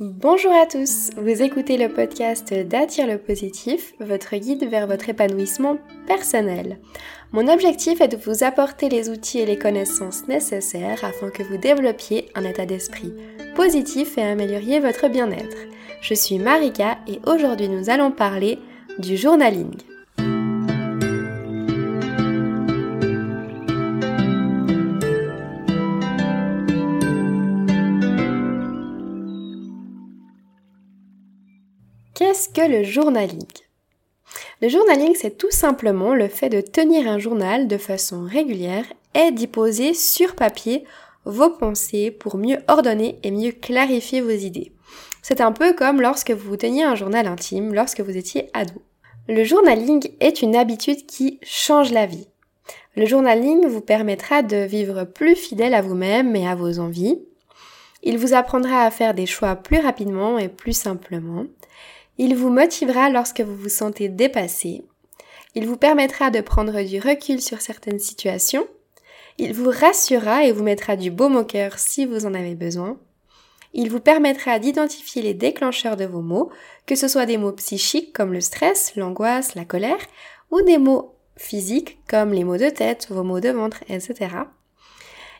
Bonjour à tous, vous écoutez le podcast d'Attire le positif, votre guide vers votre épanouissement personnel. Mon objectif est de vous apporter les outils et les connaissances nécessaires afin que vous développiez un état d'esprit positif et amélioriez votre bien-être. Je suis Marika et aujourd'hui nous allons parler du journaling. Qu'est-ce que le journaling? Le journaling, c'est tout simplement le fait de tenir un journal de façon régulière et d'y poser sur papier vos pensées pour mieux ordonner et mieux clarifier vos idées. C'est un peu comme lorsque vous teniez un journal intime lorsque vous étiez ado. Le journaling est une habitude qui change la vie. Le journaling vous permettra de vivre plus fidèle à vous-même et à vos envies. Il vous apprendra à faire des choix plus rapidement et plus simplement. Il vous motivera lorsque vous vous sentez dépassé. Il vous permettra de prendre du recul sur certaines situations. Il vous rassurera et vous mettra du baume au cœur si vous en avez besoin. Il vous permettra d'identifier les déclencheurs de vos mots, que ce soit des mots psychiques comme le stress, l'angoisse, la colère, ou des mots physiques comme les maux de tête, vos maux de ventre, etc.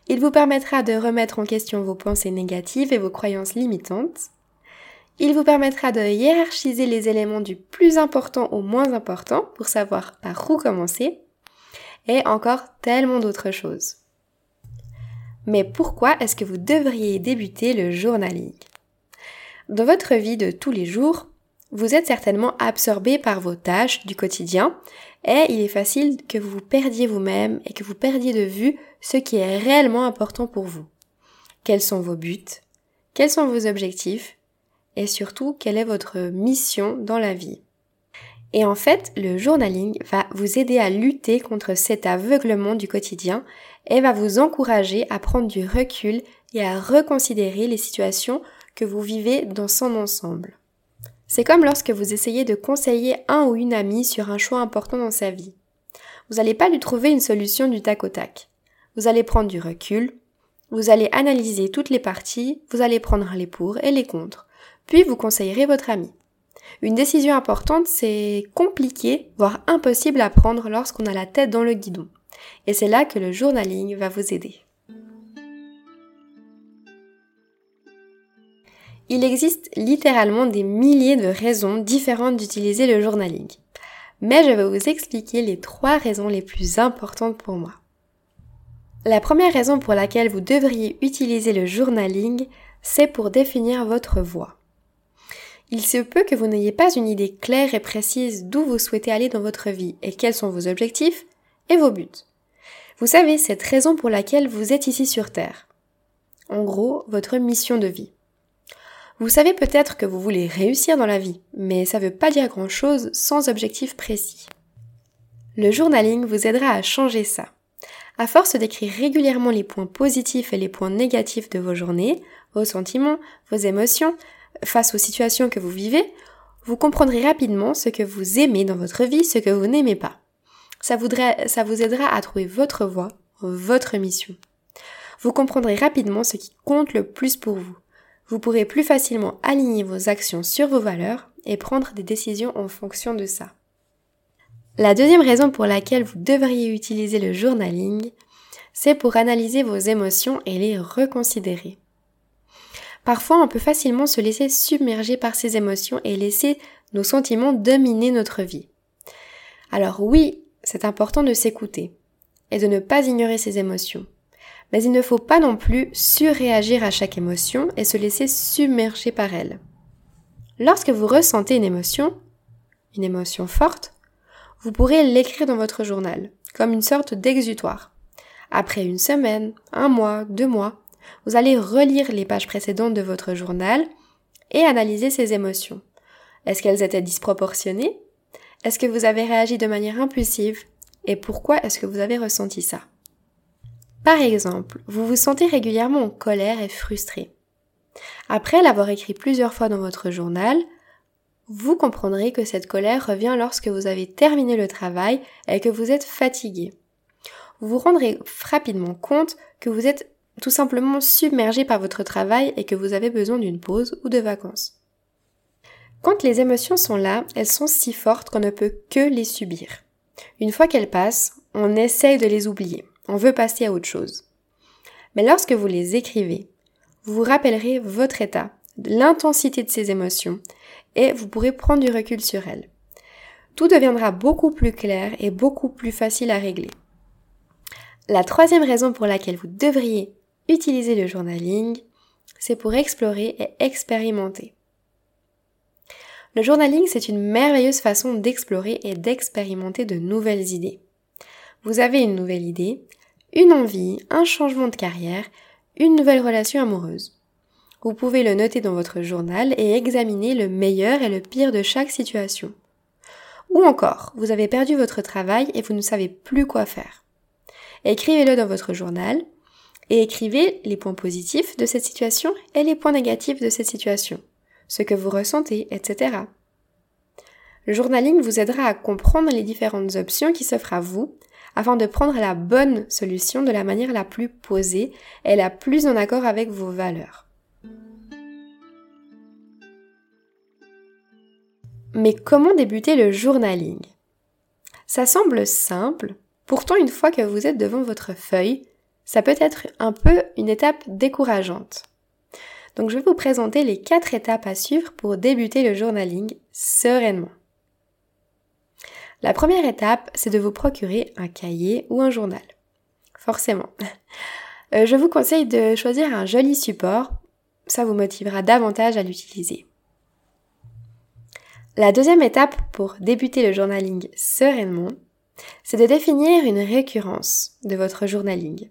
Il vous permettra de remettre en question vos pensées négatives et vos croyances limitantes. Il vous permettra de hiérarchiser les éléments du plus important au moins important pour savoir par où commencer et encore tellement d'autres choses. Mais pourquoi est-ce que vous devriez débuter le journaling? Dans votre vie de tous les jours, vous êtes certainement absorbé par vos tâches du quotidien et il est facile que vous vous perdiez vous-même et que vous perdiez de vue ce qui est réellement important pour vous. Quels sont vos buts? Quels sont vos objectifs? Et surtout quelle est votre mission dans la vie. Et en fait, le journaling va vous aider à lutter contre cet aveuglement du quotidien et va vous encourager à prendre du recul et à reconsidérer les situations que vous vivez dans son ensemble. C'est comme lorsque vous essayez de conseiller un ou une amie sur un choix important dans sa vie. Vous n'allez pas lui trouver une solution du tac au tac. Vous allez prendre du recul, vous allez analyser toutes les parties, vous allez prendre les pour et les contre, puis vous conseillerez votre ami. Une décision importante, c'est compliqué, voire impossible à prendre lorsqu'on a la tête dans le guidon. Et c'est là que le journaling va vous aider. Il existe littéralement des milliers de raisons différentes d'utiliser le journaling. Mais je vais vous expliquer les trois raisons les plus importantes pour moi. La première raison pour laquelle vous devriez utiliser le journaling, c'est pour définir votre voie il se peut que vous n'ayez pas une idée claire et précise d'où vous souhaitez aller dans votre vie et quels sont vos objectifs et vos buts. Vous savez cette raison pour laquelle vous êtes ici sur Terre. En gros, votre mission de vie. Vous savez peut-être que vous voulez réussir dans la vie, mais ça ne veut pas dire grand-chose sans objectif précis. Le journaling vous aidera à changer ça. À force d'écrire régulièrement les points positifs et les points négatifs de vos journées, vos sentiments, vos émotions, face aux situations que vous vivez, vous comprendrez rapidement ce que vous aimez dans votre vie, ce que vous n'aimez pas. Ça, voudrait, ça vous aidera à trouver votre voie, votre mission. Vous comprendrez rapidement ce qui compte le plus pour vous. Vous pourrez plus facilement aligner vos actions sur vos valeurs et prendre des décisions en fonction de ça. La deuxième raison pour laquelle vous devriez utiliser le journaling, c'est pour analyser vos émotions et les reconsidérer. Parfois, on peut facilement se laisser submerger par ses émotions et laisser nos sentiments dominer notre vie. Alors oui, c'est important de s'écouter et de ne pas ignorer ses émotions. Mais il ne faut pas non plus surréagir à chaque émotion et se laisser submerger par elle. Lorsque vous ressentez une émotion, une émotion forte, vous pourrez l'écrire dans votre journal, comme une sorte d'exutoire. Après une semaine, un mois, deux mois, vous allez relire les pages précédentes de votre journal et analyser ces émotions. Est-ce qu'elles étaient disproportionnées? Est-ce que vous avez réagi de manière impulsive? Et pourquoi est-ce que vous avez ressenti ça? Par exemple, vous vous sentez régulièrement en colère et frustré. Après l'avoir écrit plusieurs fois dans votre journal, vous comprendrez que cette colère revient lorsque vous avez terminé le travail et que vous êtes fatigué. Vous vous rendrez rapidement compte que vous êtes tout simplement submergé par votre travail et que vous avez besoin d'une pause ou de vacances. Quand les émotions sont là, elles sont si fortes qu'on ne peut que les subir. Une fois qu'elles passent, on essaye de les oublier. On veut passer à autre chose. Mais lorsque vous les écrivez, vous vous rappellerez votre état, l'intensité de ces émotions, et vous pourrez prendre du recul sur elles. Tout deviendra beaucoup plus clair et beaucoup plus facile à régler. La troisième raison pour laquelle vous devriez utiliser le journaling, c'est pour explorer et expérimenter. Le journaling, c'est une merveilleuse façon d'explorer et d'expérimenter de nouvelles idées. Vous avez une nouvelle idée, une envie, un changement de carrière, une nouvelle relation amoureuse. Vous pouvez le noter dans votre journal et examiner le meilleur et le pire de chaque situation. Ou encore, vous avez perdu votre travail et vous ne savez plus quoi faire. Écrivez-le dans votre journal et écrivez les points positifs de cette situation et les points négatifs de cette situation, ce que vous ressentez, etc. Le journaling vous aidera à comprendre les différentes options qui s'offrent à vous afin de prendre la bonne solution de la manière la plus posée et la plus en accord avec vos valeurs. Mais comment débuter le journaling? Ça semble simple, pourtant une fois que vous êtes devant votre feuille, ça peut être un peu une étape décourageante. Donc je vais vous présenter les quatre étapes à suivre pour débuter le journaling sereinement. La première étape, c'est de vous procurer un cahier ou un journal. Forcément. Euh, je vous conseille de choisir un joli support, ça vous motivera davantage à l'utiliser. La deuxième étape pour débuter le journaling sereinement, c'est de définir une récurrence de votre journaling.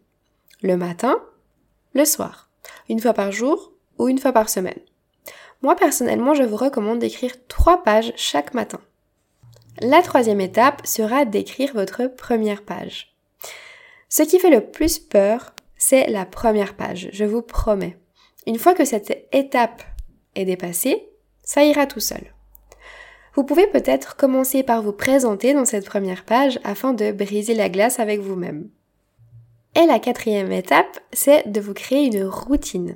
Le matin, le soir, une fois par jour ou une fois par semaine. Moi personnellement, je vous recommande d'écrire trois pages chaque matin. La troisième étape sera d'écrire votre première page. Ce qui fait le plus peur, c'est la première page, je vous promets. Une fois que cette étape est dépassée, ça ira tout seul. Vous pouvez peut-être commencer par vous présenter dans cette première page afin de briser la glace avec vous-même. Et la quatrième étape, c'est de vous créer une routine.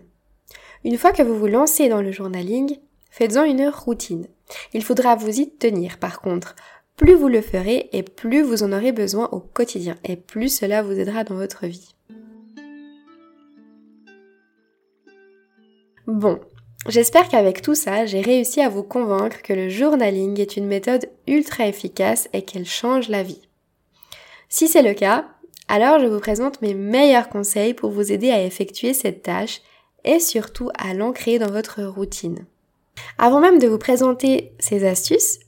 Une fois que vous vous lancez dans le journaling, faites-en une routine. Il faudra vous y tenir par contre. Plus vous le ferez et plus vous en aurez besoin au quotidien et plus cela vous aidera dans votre vie. Bon, j'espère qu'avec tout ça, j'ai réussi à vous convaincre que le journaling est une méthode ultra efficace et qu'elle change la vie. Si c'est le cas, alors je vous présente mes meilleurs conseils pour vous aider à effectuer cette tâche et surtout à l'ancrer dans votre routine. Avant même de vous présenter ces astuces,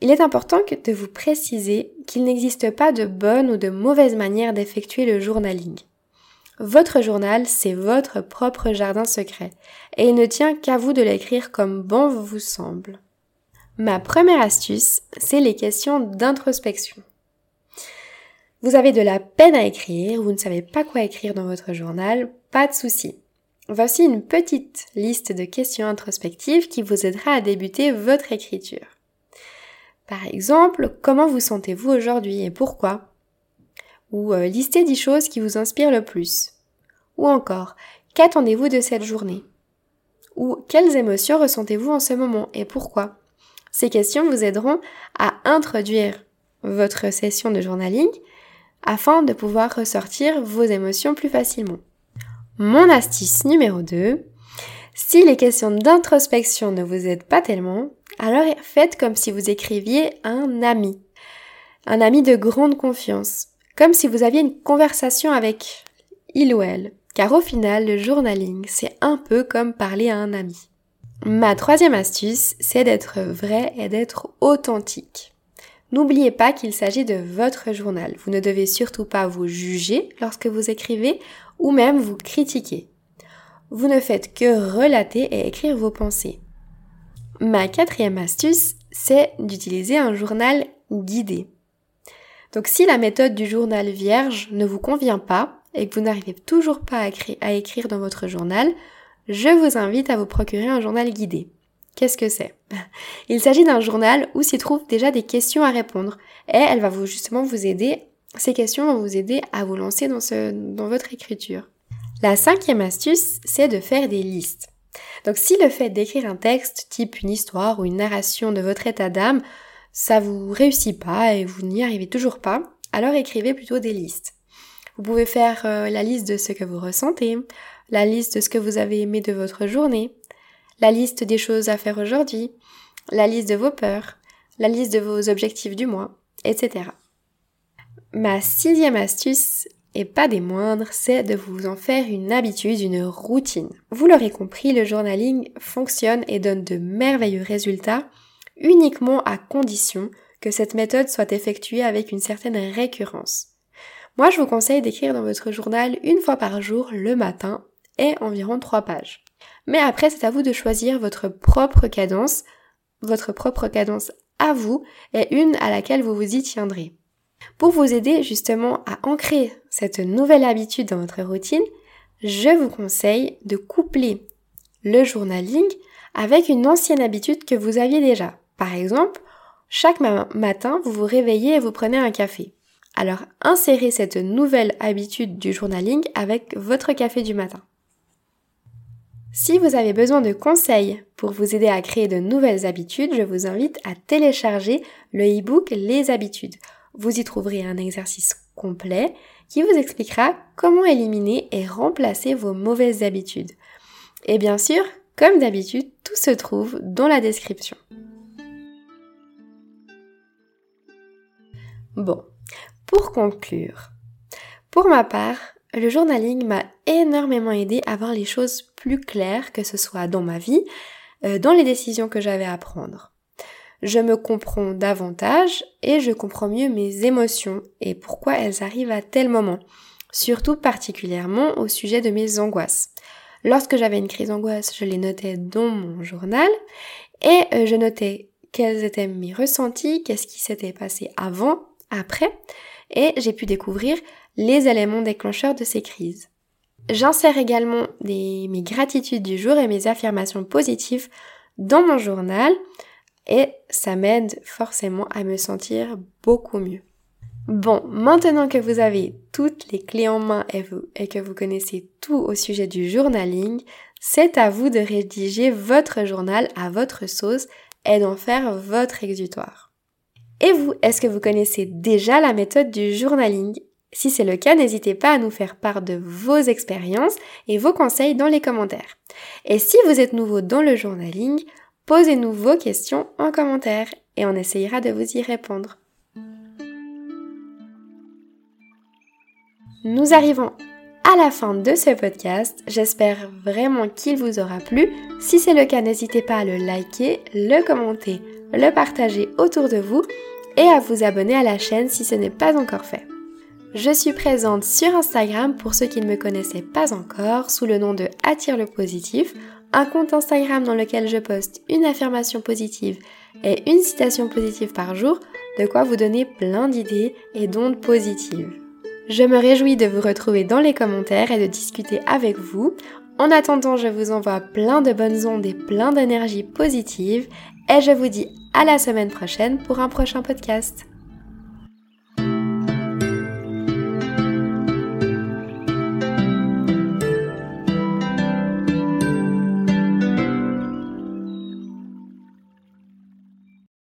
il est important de vous préciser qu'il n'existe pas de bonne ou de mauvaise manière d'effectuer le journaling. Votre journal, c'est votre propre jardin secret, et il ne tient qu'à vous de l'écrire comme bon vous semble. Ma première astuce, c'est les questions d'introspection. Vous avez de la peine à écrire, vous ne savez pas quoi écrire dans votre journal, pas de souci. Voici une petite liste de questions introspectives qui vous aidera à débuter votre écriture. Par exemple, comment vous sentez-vous aujourd'hui et pourquoi? Ou euh, listez 10 choses qui vous inspirent le plus. Ou encore, qu'attendez-vous de cette journée? Ou quelles émotions ressentez-vous en ce moment et pourquoi? Ces questions vous aideront à introduire votre session de journaling afin de pouvoir ressortir vos émotions plus facilement. Mon astuce numéro 2. Si les questions d'introspection ne vous aident pas tellement, alors faites comme si vous écriviez un ami. Un ami de grande confiance. Comme si vous aviez une conversation avec il ou elle. Car au final, le journaling, c'est un peu comme parler à un ami. Ma troisième astuce, c'est d'être vrai et d'être authentique. N'oubliez pas qu'il s'agit de votre journal. Vous ne devez surtout pas vous juger lorsque vous écrivez ou même vous critiquer. Vous ne faites que relater et écrire vos pensées. Ma quatrième astuce, c'est d'utiliser un journal guidé. Donc si la méthode du journal vierge ne vous convient pas et que vous n'arrivez toujours pas à, écrire dans votre journal, je vous invite à vous procurer un journal guidé. Qu'est-ce que c'est? Il s'agit d'un journal où s'y trouvent déjà des questions à répondre et elle va vous justement vous aider, ces questions vont vous aider à vous lancer dans, votre écriture. La cinquième astuce, c'est de faire des listes. Donc si le fait d'écrire un texte, type une histoire ou une narration de votre état d'âme, ça vous réussit pas et vous n'y arrivez toujours pas, alors écrivez plutôt des listes. Vous pouvez faire euh, la liste de ce que vous ressentez, la liste de ce que vous avez aimé de votre journée, la liste des choses à faire aujourd'hui, la liste de vos peurs, la liste de vos objectifs du mois, etc. Ma sixième astuce, et pas des moindres, c'est de vous en faire une habitude, une routine. Vous l'aurez compris, le journaling fonctionne et donne de merveilleux résultats uniquement à condition que cette méthode soit effectuée avec une certaine récurrence. Moi, je vous conseille d'écrire dans votre journal une fois par jour le matin et environ trois pages. Mais après, c'est à vous de choisir votre propre cadence, votre propre cadence à vous et une à laquelle vous vous y tiendrez. Pour vous aider justement à ancrer cette nouvelle habitude dans votre routine, je vous conseille de coupler le journaling avec une ancienne habitude que vous aviez déjà. Par exemple, chaque matin, vous vous réveillez et vous prenez un café. Alors insérez cette nouvelle habitude du journaling avec votre café du matin. Si vous avez besoin de conseils pour vous aider à créer de nouvelles habitudes, je vous invite à télécharger le e-book Les habitudes. Vous y trouverez un exercice complet qui vous expliquera comment éliminer et remplacer vos mauvaises habitudes. Et bien sûr, comme d'habitude, tout se trouve dans la description. Bon, pour conclure, pour ma part, le journaling m'a énormément aidé à voir les choses plus claires, que ce soit dans ma vie, euh, dans les décisions que j'avais à prendre. Je me comprends davantage et je comprends mieux mes émotions et pourquoi elles arrivent à tel moment, surtout particulièrement au sujet de mes angoisses. Lorsque j'avais une crise d'angoisse, je les notais dans mon journal et euh, je notais quels étaient mes ressentis, qu'est-ce qui s'était passé avant, après, et j'ai pu découvrir les éléments déclencheurs de ces crises. J'insère également mes gratitudes du jour et mes affirmations positives dans mon journal et ça m'aide forcément à me sentir beaucoup mieux. Bon, maintenant que vous avez toutes les clés en main et, et que vous connaissez tout au sujet du journaling, c'est à vous de rédiger votre journal à votre sauce et d'en faire votre exutoire. Et vous, est-ce que vous connaissez déjà la méthode du journaling? Si c'est le cas, n'hésitez pas à nous faire part de vos expériences et vos conseils dans les commentaires. Et si vous êtes nouveau dans le journaling, posez-nous vos questions en commentaire et on essayera de vous y répondre. Nous arrivons à la fin de ce podcast. J'espère vraiment qu'il vous aura plu. Si c'est le cas, n'hésitez pas à le liker, le commenter, le partager autour de vous et à vous abonner à la chaîne si ce n'est pas encore fait. Je suis présente sur Instagram pour ceux qui ne me connaissaient pas encore sous le nom de Attire le positif, un compte Instagram dans lequel je poste une affirmation positive et une citation positive par jour, de quoi vous donner plein d'idées et d'ondes positives. Je me réjouis de vous retrouver dans les commentaires et de discuter avec vous. En attendant, je vous envoie plein de bonnes ondes et plein d'énergie positive et je vous dis à la semaine prochaine pour un prochain podcast.